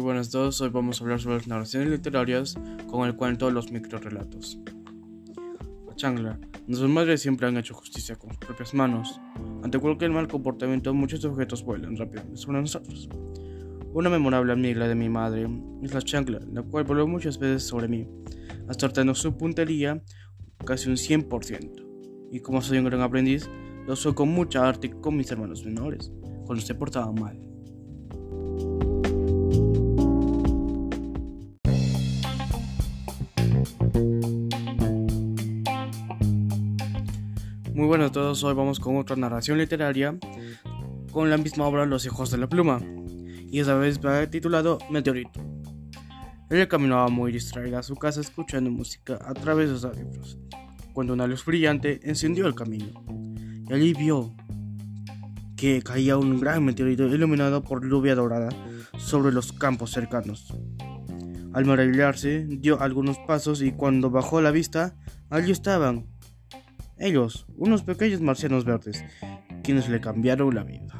buenas a todos, hoy vamos a hablar sobre las narraciones literarias con el cuento de los microrelatos. La changla. Nuestras madres siempre han hecho justicia con sus propias manos. Ante cualquier mal comportamiento, muchos objetos vuelan rápido sobre nosotros. Una memorable amiga de mi madre es la chancla, la cual voló muchas veces sobre mí, acertando su puntería casi un 100%. Y como soy un gran aprendiz, lo usó con mucha arte con mis hermanos menores, cuando se portaban mal. Muy buenas a todos, hoy vamos con otra narración literaria con la misma obra Los hijos de la pluma, y esta vez va titulado Meteorito. Ella caminaba muy distraída a su casa escuchando música a través de sus audífonos, cuando una luz brillante encendió el camino, y allí vio que caía un gran meteorito iluminado por lluvia dorada sobre los campos cercanos. Al maravillarse, dio algunos pasos y cuando bajó la vista, allí estaban ellos, unos pequeños marcianos verdes, quienes le cambiaron la vida.